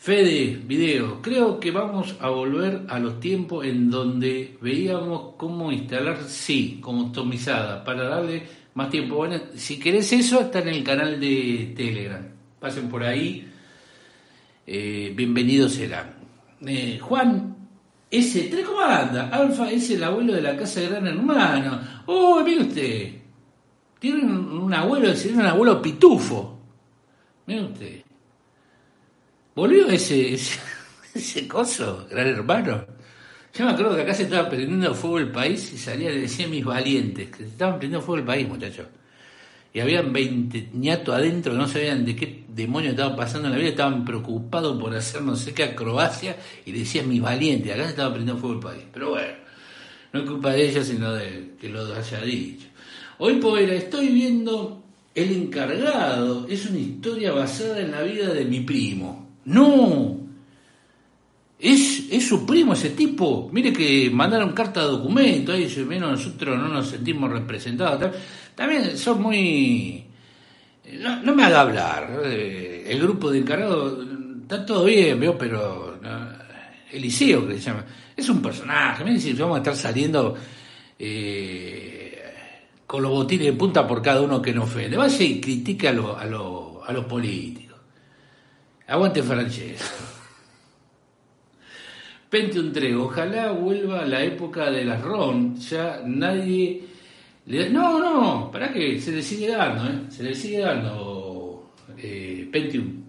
Fede, video, creo que vamos a volver a los tiempos en donde veíamos cómo instalar sí, como optimizada, para darle más tiempo. Bueno, si querés eso, está en el canal de Telegram. Pasen por ahí. Eh, bienvenidos serán. Eh, Juan S3, ¿cómo anda? Alfa es el abuelo de la casa de Gran Hermano. Oh, mire usted. Tiene un, abuelo, tiene un abuelo pitufo. Mire usted. ¿Volvió ese, <laughs> ese, coso, Gran Hermano? Yo me acuerdo que acá se estaba prendiendo fuego el país y salía, le decía mis valientes, que se estaban prendiendo fuego el país, muchachos. Y habían 20 ñatos adentro que no sabían de qué demonio estaba pasando en la vida, estaban preocupados por hacer no sé qué acrobacia y decían mis valientes, acá se estaba prendiendo fuego el país. Pero bueno, no es culpa de ella, sino de que lo haya dicho. Hoy, Poera, estoy viendo El encargado, es una historia basada en la vida de mi primo. No, es, es su primo ese tipo. Mire que mandaron carta de documento, ahí menos nosotros no nos sentimos representados. También son muy... No, me haga hablar. Eh, el grupo de encargados está todo bien, veo, pero Eliseo, que se llama, es un personaje. Miren si vamos a estar saliendo eh, con los botines de punta por cada uno que nos ofende. Vaya y a, a, a los políticos. Aguante Francesco. <laughs> Pentium 3, ojalá vuelva la época de las ROM, ya nadie... No, no, para que se le sigue dando, ¿eh? se le sigue dando eh, Pentium.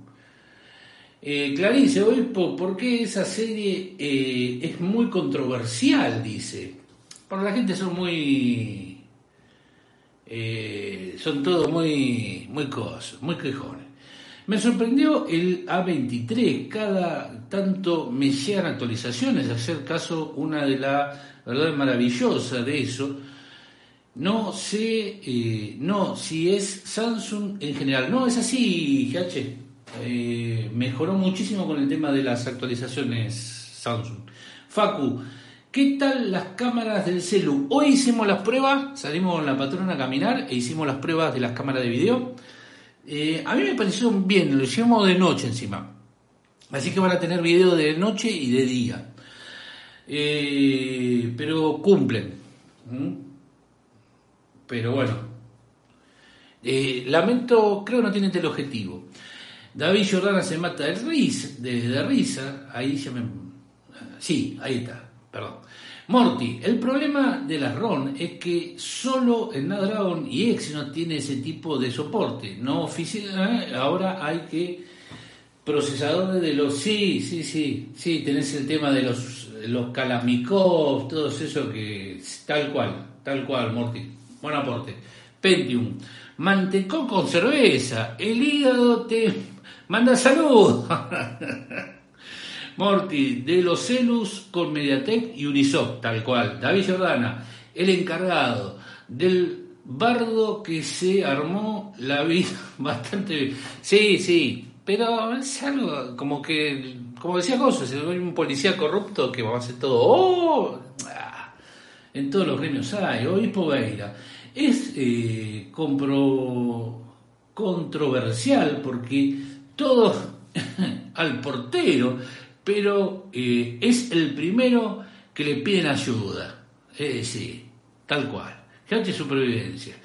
Eh, Clarice, hoy, ¿por qué esa serie eh, es muy controversial? Dice. Para la gente son muy... Eh, son todos muy, muy cosas, muy quejones. Me sorprendió el A23, cada tanto me llegan actualizaciones, hacer caso una de las verdad maravillosa de eso. No sé, eh, no, si es Samsung en general. No, es así, GH. Eh, mejoró muchísimo con el tema de las actualizaciones Samsung. Facu, ¿qué tal las cámaras del celu? Hoy hicimos las pruebas, salimos con la patrona a caminar e hicimos las pruebas de las cámaras de video. Eh, a mí me pareció bien, lo hicimos de noche encima. Así que van a tener video de noche y de día. Pero cumplen. Pero bueno. Eh, lamento, creo que no tienen el objetivo. David Jordana se mata de risa, de, risa. Ahí ya me. Sí, ahí está. perdón. Morty, el problema de la RON es que solo el Snapdragon y Exynos tiene ese tipo de soporte. No oficial, ¿eh? ahora hay que procesadores de los sí, sí, sí, sí, tenés el tema de los los Kalamikov, todo eso que tal cual, tal cual, Morty. Buen aporte. Pentium, mantecó con cerveza, el hígado te manda salud. <laughs> Morty, de los Celus con Mediatek y Unisoc, tal cual. David Jordana, el encargado del bardo que se armó la vida <laughs> bastante Sí, sí, pero es algo como que, como decía si hay un policía corrupto que va a hacer todo. ¡Oh! Ah, en todos los gremios hay. Obispo Beira. Es eh, controversial porque todo <laughs> al portero pero eh, es el primero que le piden ayuda. Eh, sí, tal cual. de supervivencia.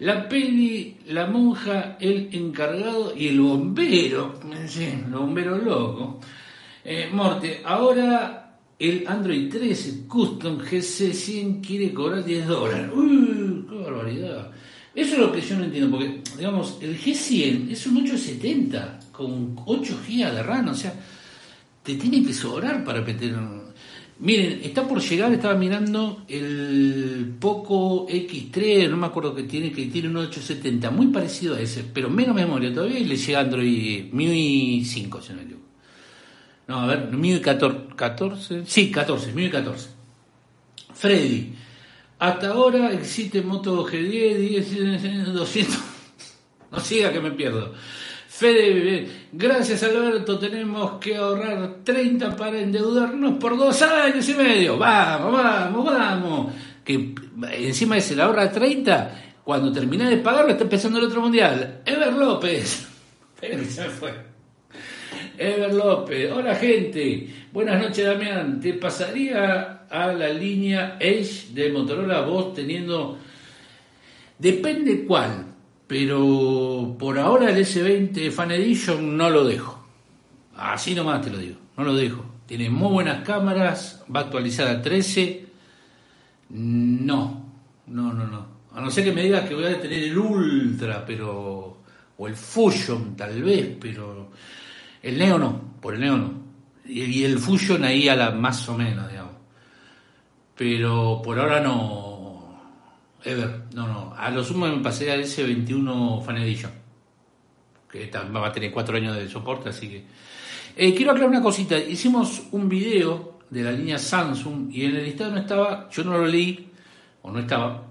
La peli, la monja, el encargado y el bombero, sí, el bombero loco. Eh, Morte, ahora el Android 13 Custom GC100 quiere cobrar 10 dólares. ¡Uy, qué Eso es lo que yo no entiendo, porque, digamos, el G100 es un 870 con 8 GB de RAM, o sea, te tiene que sobrar para meter. Miren, está por llegar, estaba mirando el Poco X3, no me acuerdo que tiene, que tiene un 870, muy parecido a ese, pero menos memoria todavía y le llega Android MIUI 5, si no me equivoco. No, a ver, MIUI 14, 14, sí, 14, MIUI 14. Freddy, hasta ahora existe Moto G10, 10, 200, no siga que me pierdo. Fede, gracias Alberto, tenemos que ahorrar 30 para endeudarnos por dos años y medio. Vamos, vamos, vamos. Que encima se la ahorra 30, cuando termina de pagarlo está empezando el otro mundial. Ever López. <laughs> se me fue. Ever López, hola gente, buenas noches Damián, ¿te pasaría a la línea Edge de Motorola vos teniendo, depende cuál, pero por ahora el S20 Fan Edition no lo dejo. Así nomás te lo digo, no lo dejo. Tiene muy buenas cámaras, va a actualizar a 13. No, no, no, no. A no ser que me digas que voy a tener el Ultra, pero. o el Fusion tal vez, pero. El Neo no, por el Neo no. Y, el Fusion ahí a la más o menos, digamos. Pero por ahora no, Ever, no, no. A lo sumo me pasé al S21 Fan Edition. Que va a tener cuatro años de soporte, así que. Eh, quiero aclarar una cosita. Hicimos un video de la línea Samsung y en el listado no estaba, yo no lo leí, o no estaba,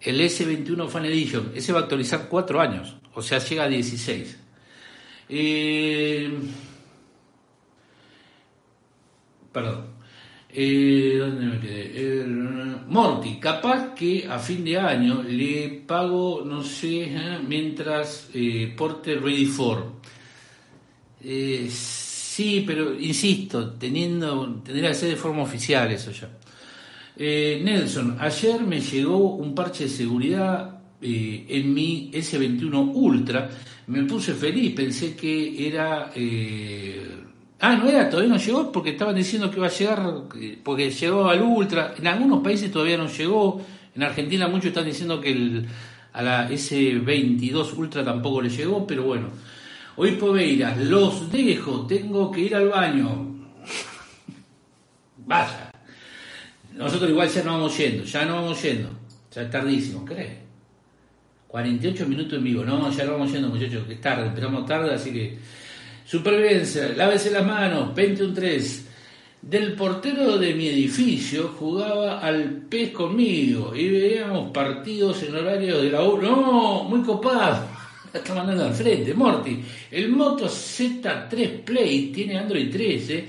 el S21 Fan Edition. Ese va a actualizar cuatro años, o sea, llega a 16. Perdón. ¿Dónde me quedé? Eh, Morty, capaz que a fin de año le pago, no sé, ¿eh? mientras eh, porte Ready for. Eh, sí, pero insisto, teniendo, tendría que ser de forma oficial eso ya. Nelson, ayer me llegó un parche de seguridad en mi S21 Ultra. Me puse feliz, pensé que era Ah, no era, todavía no llegó porque estaban diciendo que iba a llegar, porque llegó al Ultra. En algunos países todavía no llegó. En Argentina muchos están diciendo que el, a la S22 Ultra tampoco le llegó, pero bueno. Hoy Poveiras, los dejo, tengo que ir al baño. <laughs> Vaya. Nosotros igual ya no vamos yendo, ya no vamos yendo. Ya es tardísimo, ¿crees? 48 minutos en vivo. No, ya no vamos yendo, muchachos, que es tarde, empezamos tarde, así que Supervivencia, lávese las manos, 21-3. Del portero de mi edificio jugaba al pez conmigo y veíamos partidos en horario de la U. No, muy copado. <laughs> está mandando al frente, Morty. El Moto Z3 Play tiene Android 13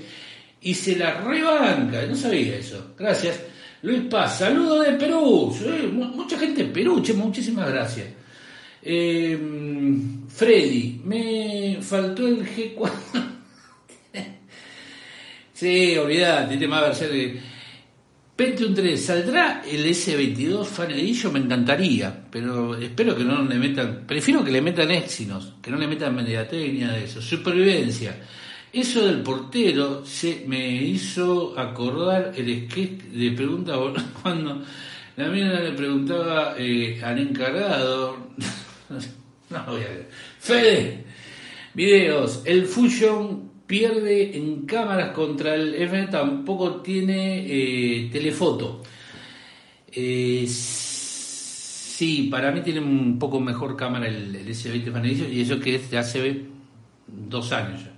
y se la rebanca. No sabía eso. Gracias. Luis Paz, saludo de Perú. mucha gente en Perú, muchísimas gracias. Eh, Freddy, me faltó el G4. <laughs> sí, olvidate, tema versión de. Pentium 3, ¿saldrá el S22 Fan Edition? Me encantaría, pero espero que no le metan. Prefiero que le metan Exynos, que no le metan Mediatek ni nada de eso. Supervivencia. Eso del portero se me hizo acordar el sketch de pregunta <laughs> cuando la mina le preguntaba eh, al encargado, <laughs> no voy a ver, Fede, videos, el Fusion pierde en cámaras contra el F, tampoco tiene eh, telefoto. Eh, sí, para mí tiene un poco mejor cámara el, S20 Fanedicio y eso que es de hace dos años ya.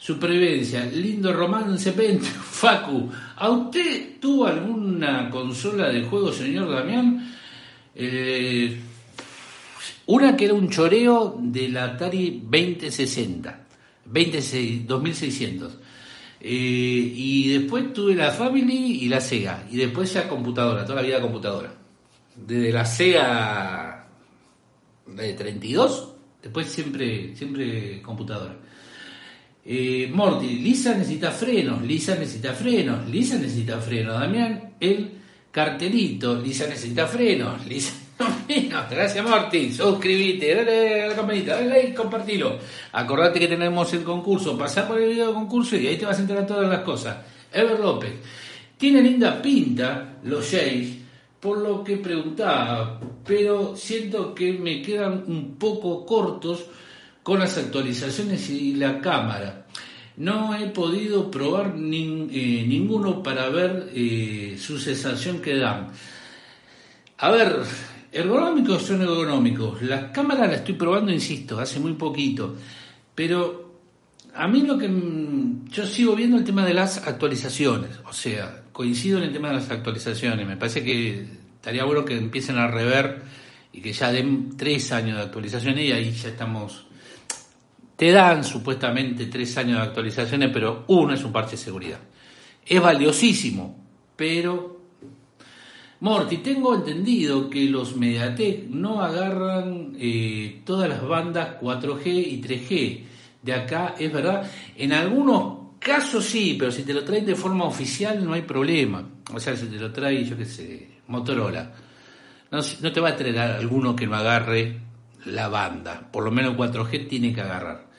Supervivencia, lindo romance, <laughs> Facu. ¿A usted tuvo alguna consola de juego, señor Damián? Eh, una que era un choreo de la Atari 2060, 2600. Eh, y después tuve la Family y la Sega. Y después ya computadora, toda la vida computadora. Desde la Sega de 32, después siempre, siempre computadora. Eh, Morty, Lisa necesita frenos, Lisa necesita frenos, Lisa necesita frenos. Damián, el cartelito, Lisa necesita frenos, Lisa. <laughs> Gracias Morty, suscríbete, dale a la campanita, dale like, compartilo. Acordate que tenemos el concurso, pasá por el video de concurso y ahí te vas a enterar todas las cosas. Ever López, tiene linda pinta los seis, por lo que preguntaba, pero siento que me quedan un poco cortos con las actualizaciones y la cámara. No he podido probar eh, ninguno para ver eh, su sensación que dan. A ver, ergonómicos son ergonómicos. Las cámaras las estoy probando, insisto, hace muy poquito. Pero a mí lo que mm, yo sigo viendo el tema de las actualizaciones. O sea, coincido en el tema de las actualizaciones. Me parece que estaría bueno que empiecen a rever y que ya den tres años de actualizaciones y ahí ya estamos te dan supuestamente tres años de actualizaciones, pero uno es un parche de seguridad. Es valiosísimo, pero... Morty, tengo entendido que los Mediatek no agarran eh, todas las bandas 4G y 3G. De acá, es verdad, en algunos casos sí, pero si te lo traen de forma oficial no hay problema. O sea, si te lo trae, yo qué sé, Motorola. No, te va a traer alguno que no agarre la banda. Por lo menos 4G tiene que agarrar.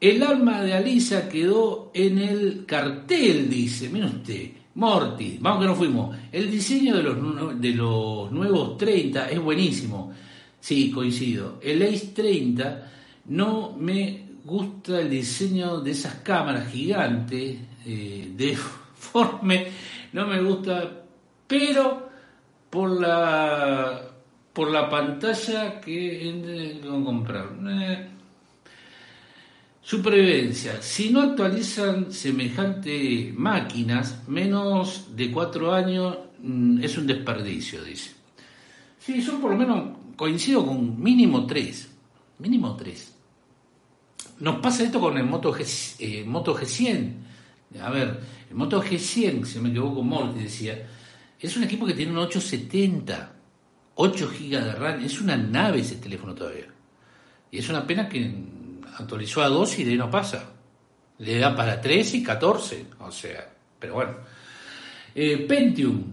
El alma de Alisa quedó en el cartel, dice. Mira usted, Morty, vamos que no fuimos. El diseño de los, de los nuevos 30 es buenísimo. Sí, coincido. El Ace 30 no me gusta el diseño de esas cámaras gigantes, eh, deforme, no me gusta, pero por la por la pantalla que eh, a comprar. Eh, Supervivencia. Si no actualizan semejante máquinas, menos de cuatro años mm, es un desperdicio, dice. Sí, son por lo menos, coincido con mínimo tres. Mínimo tres. Nos pasa esto con el Moto, G, eh, Moto G100. A ver, el Moto G100, si me equivoco, Morty decía, es un equipo que tiene un 870, 8 GB de RAM, es una nave ese teléfono todavía. Y es una pena que actualizó a 2 y de ahí no pasa. Le da para 3 y 14, o sea, pero bueno. Eh, Pentium,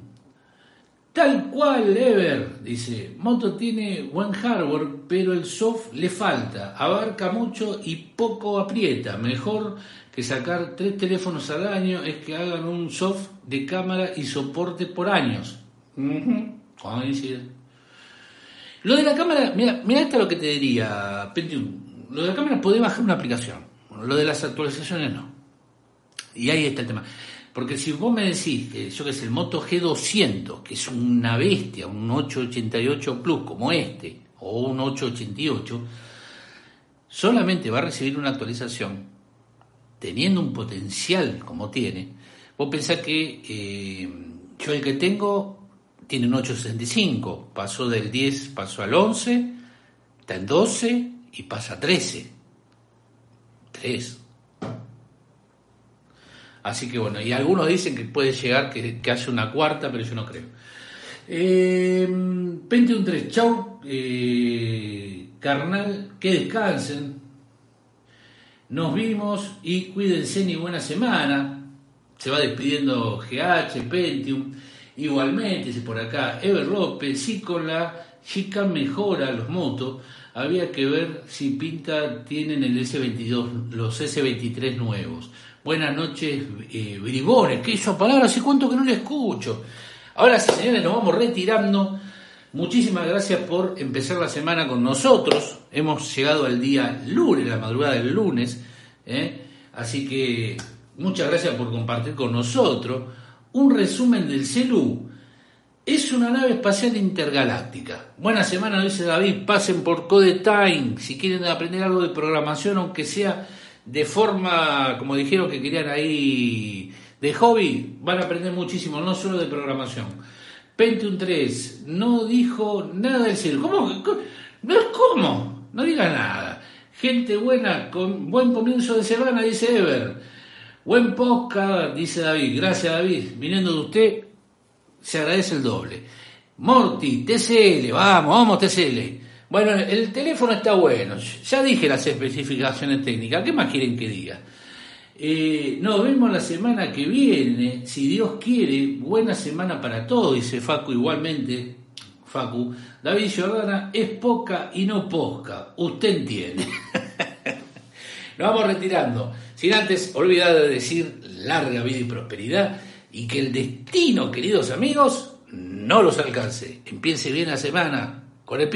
tal cual Ever, dice, Moto tiene buen hardware, pero el soft le falta, abarca mucho y poco aprieta. Mejor que sacar tres teléfonos al año es que hagan un soft de cámara y soporte por años. Lo de la cámara, mira, mira esto lo que te diría, Pentium lo de la cámara puede bajar una aplicación, lo de las actualizaciones no. Y ahí está el tema. Porque si vos me decís que yo que sé, el Moto G200, que es una bestia, un 888 Plus como este, o un 888, solamente va a recibir una actualización, teniendo un potencial como tiene, vos pensás que eh, yo el que tengo tiene un 865, pasó del 10, pasó al 11, está en 12, y pasa a 13. 3. Así que bueno, y algunos dicen que puede llegar que, hace una cuarta, pero yo no creo. Eh, 21.3, chau, eh, carnal, que descansen. Nos vimos y cuídense ni buena semana. Se va despidiendo GH, Pentium. Igualmente, si por acá, Ever López, sí con la chica mejora los motos había que ver si Pinta tienen el S22, los S23 nuevos. Buenas noches, eh, bribones, que hizo palabras, hace cuánto que no le escucho. Ahora sí, señores, nos vamos retirando. Muchísimas gracias por empezar la semana con nosotros. Hemos llegado al día lunes, la madrugada del lunes. ¿eh? Así que muchas gracias por compartir con nosotros. Un resumen del CELU. Es una nave espacial intergaláctica. Buena semana, dice David. Pasen por Code Time si quieren aprender algo de programación, aunque sea de forma, como dijeron que querían ahí, de hobby. Van a aprender muchísimo, no solo de programación. Pentium 3 no dijo nada del CELU. ¿Cómo? ¿Cómo? No diga nada. Gente buena, con buen comienzo de semana, dice Ever. Buen podcast, dice David. Gracias, David. Viniendo de usted, se agradece el doble. Morty, TCL, vamos, vamos, TCL. Bueno, el teléfono está bueno. Ya dije las especificaciones técnicas. ¿Qué más quieren que diga? Eh, nos vemos la semana que viene, si Dios quiere. Buena semana para todos, dice Facu igualmente. Facu, David Jordana es poca y no posca. Usted entiende. <laughs> Nos vamos retirando. Sin antes olvidar de decir larga vida y prosperidad y que el destino, queridos amigos, no los alcance. Empiece bien la semana con el pie